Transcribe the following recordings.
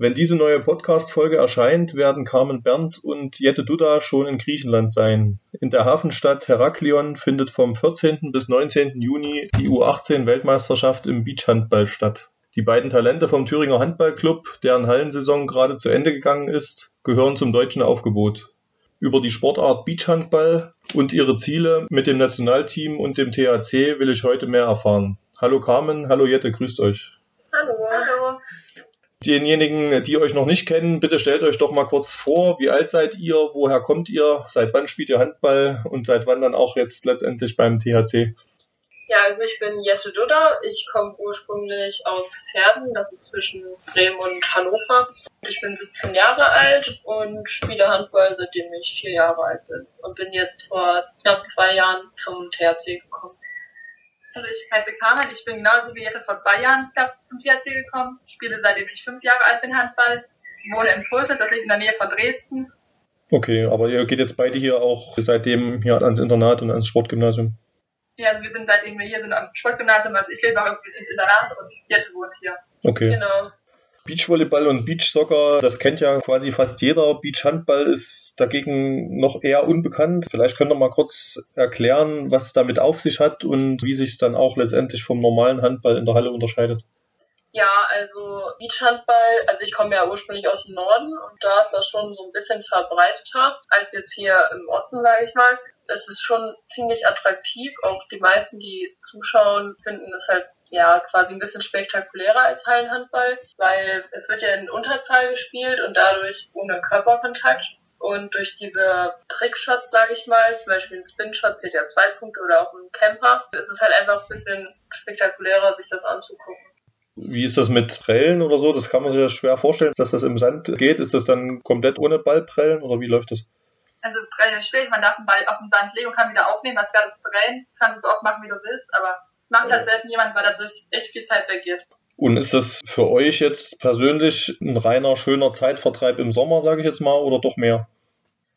Wenn diese neue Podcast-Folge erscheint, werden Carmen Berndt und Jette Duda schon in Griechenland sein. In der Hafenstadt Heraklion findet vom 14. bis 19. Juni die U18-Weltmeisterschaft im Beachhandball statt. Die beiden Talente vom Thüringer Handballclub, deren Hallensaison gerade zu Ende gegangen ist, gehören zum deutschen Aufgebot. Über die Sportart Beachhandball und ihre Ziele mit dem Nationalteam und dem THC will ich heute mehr erfahren. Hallo Carmen, hallo Jette, grüßt euch. Hallo. Hallo. Denjenigen, die euch noch nicht kennen, bitte stellt euch doch mal kurz vor, wie alt seid ihr, woher kommt ihr, seit wann spielt ihr Handball und seit wann dann auch jetzt letztendlich beim THC? Ja, also ich bin Jette Dudder. Ich komme ursprünglich aus Pferden, das ist zwischen Bremen und Hannover. Ich bin 17 Jahre alt und spiele Handball, seitdem ich vier Jahre alt bin. Und bin jetzt vor knapp zwei Jahren zum THC gekommen. Also ich heiße Carmen, ich bin genauso wie Jette vor zwei Jahren zum THC gekommen, spiele seitdem ich fünf Jahre alt bin Handball, wohne in Pulses, das liegt in der Nähe von Dresden. Okay, aber ihr geht jetzt beide hier auch seitdem hier ans Internat und ans Sportgymnasium? Ja, also wir sind seitdem wir hier sind am Sportgymnasium, also ich lebe auch ins Internat und Jette wohnt hier. Okay. Genau. Beachvolleyball und Beachsoccer, das kennt ja quasi fast jeder. Beachhandball ist dagegen noch eher unbekannt. Vielleicht könnt ihr mal kurz erklären, was es damit auf sich hat und wie sich es dann auch letztendlich vom normalen Handball in der Halle unterscheidet. Ja, also Beachhandball, also ich komme ja ursprünglich aus dem Norden und da ist das schon so ein bisschen verbreiteter als jetzt hier im Osten, sage ich mal. Es ist schon ziemlich attraktiv. Auch die meisten, die zuschauen, finden es halt ja quasi ein bisschen spektakulärer als Hallenhandball, weil es wird ja in Unterzahl gespielt und dadurch ohne Körperkontakt. Und durch diese Trickshots, sage ich mal, zum Beispiel ein Spin-Shot zählt ja zwei Punkte oder auch ein Camper, ist es halt einfach ein bisschen spektakulärer, sich das anzugucken. Wie ist das mit Prellen oder so? Das kann man sich ja schwer vorstellen, dass das im Sand geht. Ist das dann komplett ohne Ballprellen oder wie läuft das? Also Prellen ist schwierig, man darf den Ball auf den Sand legen und kann wieder aufnehmen, das wäre das Prellen. Das kannst du so oft machen, wie du willst, aber das macht halt selten jemand, weil dadurch echt viel Zeit weggeht. Und ist das für euch jetzt persönlich ein reiner, schöner Zeitvertreib im Sommer, sage ich jetzt mal, oder doch mehr?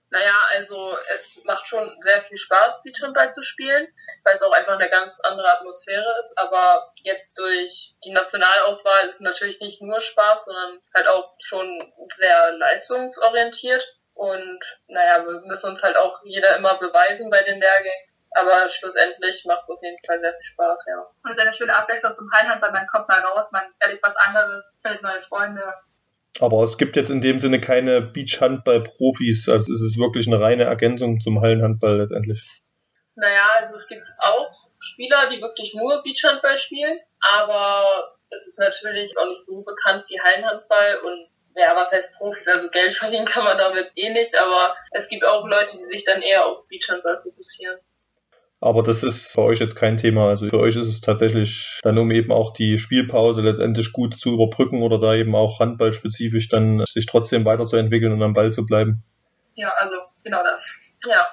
Naja, also es macht schon sehr viel Spaß, Beachhandball zu spielen, weil es auch einfach eine ganz andere Atmosphäre ist. Aber jetzt durch die Nationalauswahl ist es natürlich nicht nur Spaß, sondern halt auch schon sehr leistungsorientiert. Und naja, wir müssen uns halt auch jeder immer beweisen bei den Lehrgängen. Aber schlussendlich macht es auf jeden Fall sehr viel Spaß, ja. Und es ist eine schöne Abwechslung zum Hallenhandball. Man kommt mal raus, man erlebt was anderes, findet neue Freunde. Aber es gibt jetzt in dem Sinne keine Beachhandball-Profis. Also es ist wirklich eine reine Ergänzung zum Hallenhandball letztendlich. Naja, also es gibt auch Spieler, die wirklich nur Beachhandball spielen. Aber es ist natürlich auch nicht so bekannt wie Hallenhandball und ja, was heißt Profis? Also Geld verdienen kann man damit eh nicht, aber es gibt auch Leute, die sich dann eher auf Beachhandball fokussieren. Aber das ist für euch jetzt kein Thema. Also für euch ist es tatsächlich dann, um eben auch die Spielpause letztendlich gut zu überbrücken oder da eben auch handballspezifisch dann sich trotzdem weiterzuentwickeln und am Ball zu bleiben. Ja, also genau das. Ja.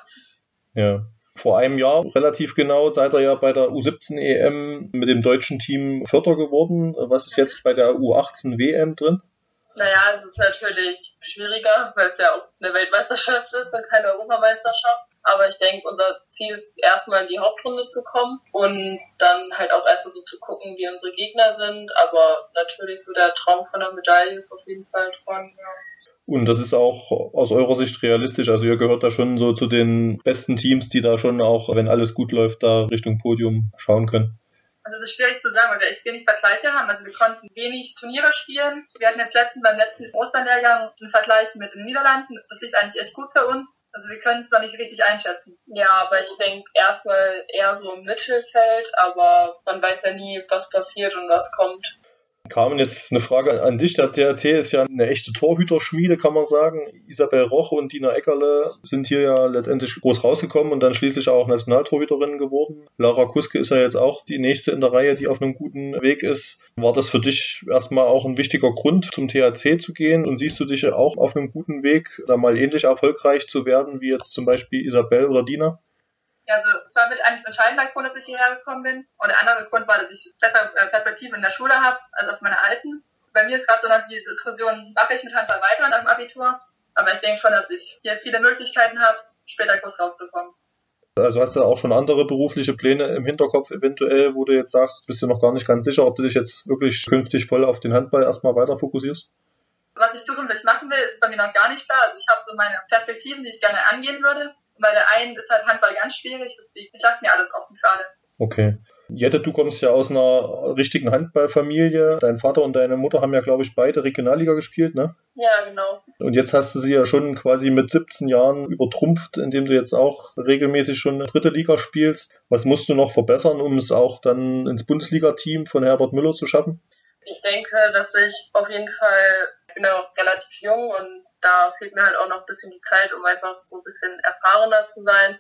Ja. Vor einem Jahr relativ genau seid ihr ja bei der U17 EM mit dem deutschen Team Vierter geworden. Was ist jetzt bei der U18 WM drin? Naja, es ist natürlich schwieriger, weil es ja auch eine Weltmeisterschaft ist und keine Europameisterschaft. Aber ich denke, unser Ziel ist erstmal in die Hauptrunde zu kommen und dann halt auch erstmal so zu gucken, wie unsere Gegner sind. Aber natürlich so der Traum von der Medaille ist auf jeden Fall dran. Ja. Und das ist auch aus eurer Sicht realistisch. Also ihr gehört da schon so zu den besten Teams, die da schon auch, wenn alles gut läuft, da Richtung Podium schauen können. Also es ist schwierig zu sagen, weil wir echt wenig Vergleiche haben. Also wir konnten wenig Turniere spielen. Wir hatten jetzt letzten, beim letzten Osterlehrgang einen Vergleich mit den Niederlanden. Das lief eigentlich echt gut für uns. Also wir können es noch nicht richtig einschätzen. Ja, aber ich denke erstmal eher so im Mittelfeld, aber man weiß ja nie, was passiert und was kommt. Carmen, jetzt eine Frage an dich. Der THC ist ja eine echte Torhüterschmiede, kann man sagen. Isabel Roche und Dina Eckerle sind hier ja letztendlich groß rausgekommen und dann schließlich auch Nationaltorhüterinnen geworden. Lara Kuske ist ja jetzt auch die nächste in der Reihe, die auf einem guten Weg ist. War das für dich erstmal auch ein wichtiger Grund, zum THC zu gehen? Und siehst du dich auch auf einem guten Weg, da mal ähnlich erfolgreich zu werden, wie jetzt zum Beispiel Isabel oder Dina? Also es war mit einem entscheidender Grund, dass ich hierher gekommen bin. Und der andere Grund war, dass ich besser äh, Perspektiven in der Schule habe, als auf meiner alten. Bei mir ist gerade so noch die Diskussion, mache ich mit Handball weiter nach dem Abitur. Aber ich denke schon, dass ich hier viele Möglichkeiten habe, später kurz rauszukommen. Also hast du auch schon andere berufliche Pläne im Hinterkopf eventuell, wo du jetzt sagst, bist du noch gar nicht ganz sicher, ob du dich jetzt wirklich künftig voll auf den Handball erstmal weiter fokussierst? Was ich zukünftig machen will, ist bei mir noch gar nicht klar. Also ich habe so meine Perspektiven, die ich gerne angehen würde. Bei der einen ist halt Handball ganz schwierig, deswegen ich lasse mir alles offen gerade. Okay. Jette, du kommst ja aus einer richtigen Handballfamilie. Dein Vater und deine Mutter haben ja, glaube ich, beide Regionalliga gespielt, ne? Ja, genau. Und jetzt hast du sie ja schon quasi mit 17 Jahren übertrumpft, indem du jetzt auch regelmäßig schon dritte Liga spielst. Was musst du noch verbessern, um es auch dann ins Bundesliga-Team von Herbert Müller zu schaffen? Ich denke, dass ich auf jeden Fall, ich bin ja auch relativ jung und da fehlt mir halt auch noch ein bisschen die Zeit, um einfach so ein bisschen erfahrener zu sein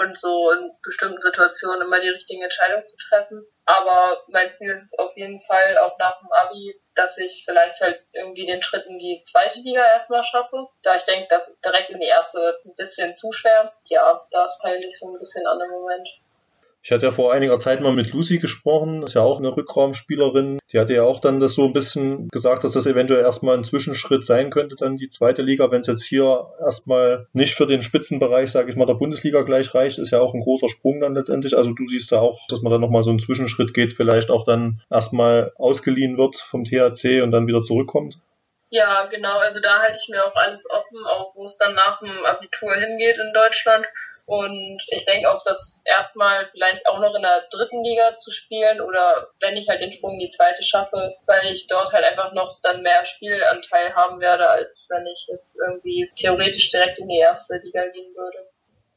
und so in bestimmten Situationen immer die richtigen Entscheidungen zu treffen. Aber mein Ziel ist es auf jeden Fall auch nach dem Abi, dass ich vielleicht halt irgendwie den Schritt in die zweite Liga erstmal schaffe. Da ich denke, dass direkt in die erste wird ein bisschen zu schwer. Ja, da ist peinlich so ein bisschen an dem Moment. Ich hatte ja vor einiger Zeit mal mit Lucy gesprochen, ist ja auch eine Rückraumspielerin. Die hatte ja auch dann das so ein bisschen gesagt, dass das eventuell erstmal ein Zwischenschritt sein könnte, dann die zweite Liga. Wenn es jetzt hier erstmal nicht für den Spitzenbereich, sage ich mal, der Bundesliga gleich reicht, ist ja auch ein großer Sprung dann letztendlich. Also du siehst da auch, dass man dann nochmal so einen Zwischenschritt geht, vielleicht auch dann erstmal ausgeliehen wird vom THC und dann wieder zurückkommt. Ja, genau. Also da halte ich mir auch alles offen, auch wo es dann nach dem Abitur hingeht in Deutschland. Und ich denke auch, dass erstmal vielleicht auch noch in der dritten Liga zu spielen oder wenn ich halt den Sprung in die zweite schaffe, weil ich dort halt einfach noch dann mehr Spielanteil haben werde, als wenn ich jetzt irgendwie theoretisch direkt in die erste Liga gehen würde.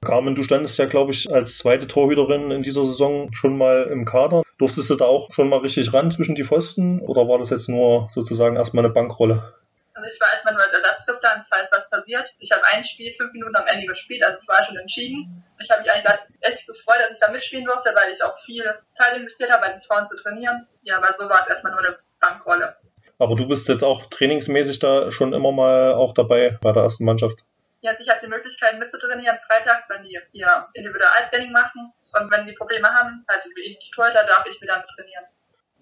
Carmen, du standest ja, glaube ich, als zweite Torhüterin in dieser Saison schon mal im Kader. Durftest du da auch schon mal richtig ran zwischen die Pfosten oder war das jetzt nur sozusagen erstmal eine Bankrolle? Also ich war erstmal nur als Ersatzkapitän, falls was passiert. Ich habe ein Spiel fünf Minuten am Ende gespielt, also es war schon entschieden. Ich habe mich eigentlich echt gefreut, dass ich da mitspielen durfte, weil ich auch viel Zeit investiert habe, bei den Frauen zu trainieren. Ja, aber so war es erstmal nur eine Bankrolle. Aber du bist jetzt auch trainingsmäßig da schon immer mal auch dabei bei der ersten Mannschaft? Ja, also ich habe die Möglichkeit mitzutrainieren freitags, wenn die ihr Individualscanning machen. Und wenn die Probleme haben, also wie ich Torhüter, darf ich wieder mit trainieren.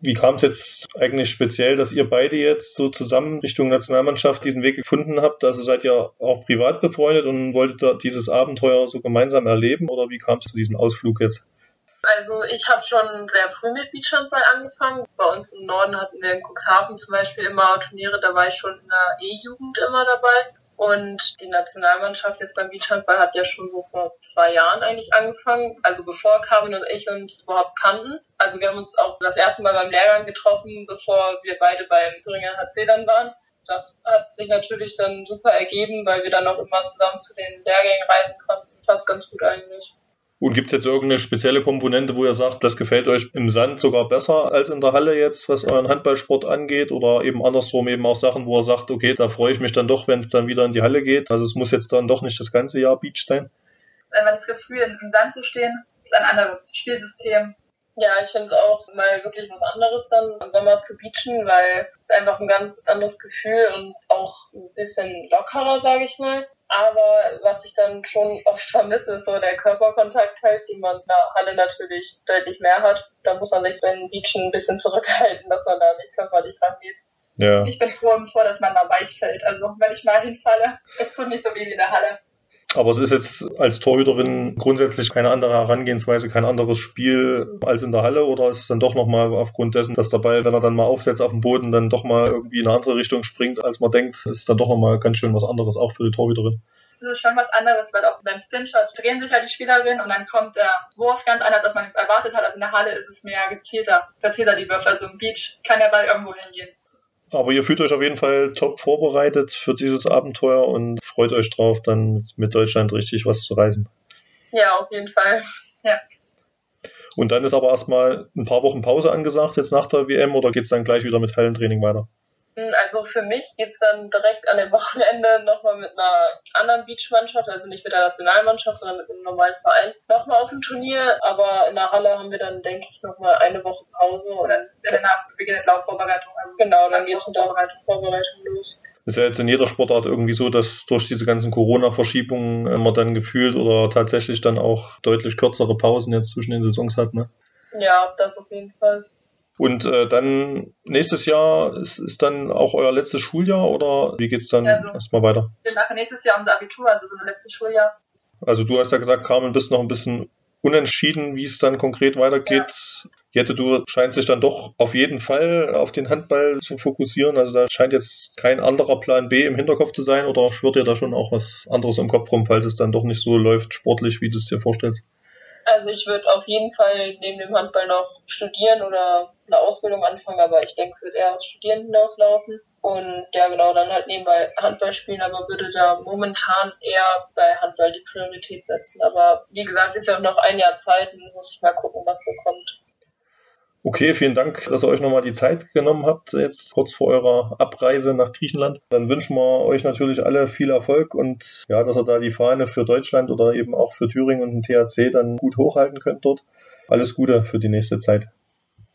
Wie kam es jetzt eigentlich speziell, dass ihr beide jetzt so zusammen Richtung Nationalmannschaft diesen Weg gefunden habt? Also seid ihr auch privat befreundet und wolltet dieses Abenteuer so gemeinsam erleben oder wie kam es zu diesem Ausflug jetzt? Also ich habe schon sehr früh mit Beachhandball angefangen. Bei uns im Norden hatten wir in Cuxhaven zum Beispiel immer Turniere, da war ich schon in der E-Jugend immer dabei. Und die Nationalmannschaft jetzt beim Beachhandball hat ja schon so vor zwei Jahren eigentlich angefangen, also bevor Carmen und ich uns überhaupt kannten. Also wir haben uns auch das erste Mal beim Lehrgang getroffen, bevor wir beide beim Thüringer HC dann waren. Das hat sich natürlich dann super ergeben, weil wir dann auch immer zusammen zu den Lehrgängen reisen konnten. Passt ganz gut eigentlich. Und gibt es jetzt irgendeine spezielle Komponente, wo ihr sagt, das gefällt euch im Sand sogar besser als in der Halle jetzt, was euren Handballsport angeht? Oder eben andersrum eben auch Sachen, wo ihr sagt, okay, da freue ich mich dann doch, wenn es dann wieder in die Halle geht. Also es muss jetzt dann doch nicht das ganze Jahr Beach sein. Einfach das Gefühl, im Sand zu stehen, ist ein anderes Spielsystem. Ja, ich finde es auch mal wirklich was anderes dann im Sommer zu beachen, weil es einfach ein ganz anderes Gefühl und auch ein bisschen lockerer, sage ich mal. Aber was ich dann schon oft vermisse, ist so der Körperkontakt halt, den man in der Halle natürlich deutlich mehr hat. Da muss man sich beim Beachen ein bisschen zurückhalten, dass man da nicht körperlich rangeht. Ja. Ich bin froh im Tor, dass man da weich fällt. Also wenn ich mal hinfalle, es tut nicht so weh wie in der Halle. Aber es ist jetzt als Torhüterin grundsätzlich keine andere Herangehensweise, kein anderes Spiel als in der Halle oder ist es dann doch nochmal aufgrund dessen, dass der Ball, wenn er dann mal aufsetzt auf dem Boden, dann doch mal irgendwie in eine andere Richtung springt, als man denkt, ist dann doch nochmal ganz schön was anderes, auch für die Torhüterin. Das ist schon was anderes, weil auch beim Spinshot drehen sich ja die Spielerinnen und dann kommt der Wurf ganz anders, als man erwartet hat. Also in der Halle ist es mehr gezielter, gezielter die Würfe. Also im Beach kann der Ball irgendwo hingehen. Aber ihr fühlt euch auf jeden Fall top vorbereitet für dieses Abenteuer und freut euch drauf, dann mit Deutschland richtig was zu reisen. Ja, auf jeden Fall. Ja. Und dann ist aber erstmal ein paar Wochen Pause angesagt jetzt nach der WM oder geht es dann gleich wieder mit Hallentraining weiter? Also für mich geht's dann direkt an dem Wochenende nochmal mit einer anderen Beachmannschaft, also nicht mit der Nationalmannschaft, sondern mit einem normalen Verein, nochmal auf ein Turnier. Aber in der Halle haben wir dann, denke ich, nochmal eine Woche Pause. Und dann danach beginnt Laufvorbereitung. Also genau, dann geht's mit der Vorbereitung los. ist ja jetzt in jeder Sportart irgendwie so, dass durch diese ganzen Corona-Verschiebungen man dann gefühlt oder tatsächlich dann auch deutlich kürzere Pausen jetzt zwischen den Saisons hat, ne? Ja, das auf jeden Fall. Und äh, dann nächstes Jahr ist, ist dann auch euer letztes Schuljahr oder wie geht's dann Ja, so. erstmal weiter? Wir machen nächstes Jahr unser Abitur, also unser letztes Schuljahr. Also du hast ja gesagt, Carmen, bist noch ein bisschen unentschieden, wie es dann konkret weitergeht. Jette, du scheinst dich dann doch auf jeden Fall auf den Handball zu fokussieren. Also da scheint jetzt kein anderer Plan B im Hinterkopf zu sein oder schwirrt dir da schon auch was anderes im Kopf rum, falls es dann doch nicht so läuft sportlich, wie du es dir vorstellst? Also ich würde auf jeden Fall neben dem Handball noch studieren oder eine Ausbildung anfangen, aber ich denke, es wird eher aufs Studieren hinauslaufen. Und ja, genau, dann halt nebenbei Handball spielen, aber würde da momentan eher bei Handball die Priorität setzen. Aber wie gesagt, ist ja auch noch ein Jahr Zeit und muss ich mal gucken, was so kommt. Okay, vielen Dank, dass ihr euch nochmal die Zeit genommen habt, jetzt kurz vor eurer Abreise nach Griechenland. Dann wünschen wir euch natürlich alle viel Erfolg und ja, dass ihr da die Fahne für Deutschland oder eben auch für Thüringen und den THC dann gut hochhalten könnt dort. Alles Gute für die nächste Zeit.